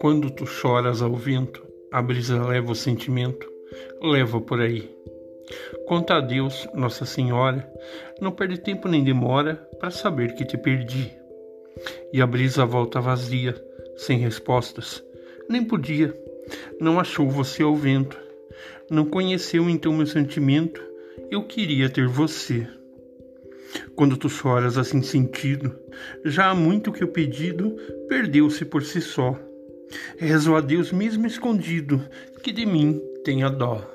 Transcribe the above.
Quando tu choras ao vento, a brisa leva o sentimento, leva por aí. Conta a Deus, Nossa Senhora, não perde tempo nem demora para saber que te perdi. E a brisa volta vazia, sem respostas, nem podia, não achou você ao vento, não conheceu então meu sentimento, eu queria ter você. Quando tu choras assim sentido, já há muito que o pedido perdeu-se por si só Rezo a Deus mesmo escondido, que de mim tenha dó.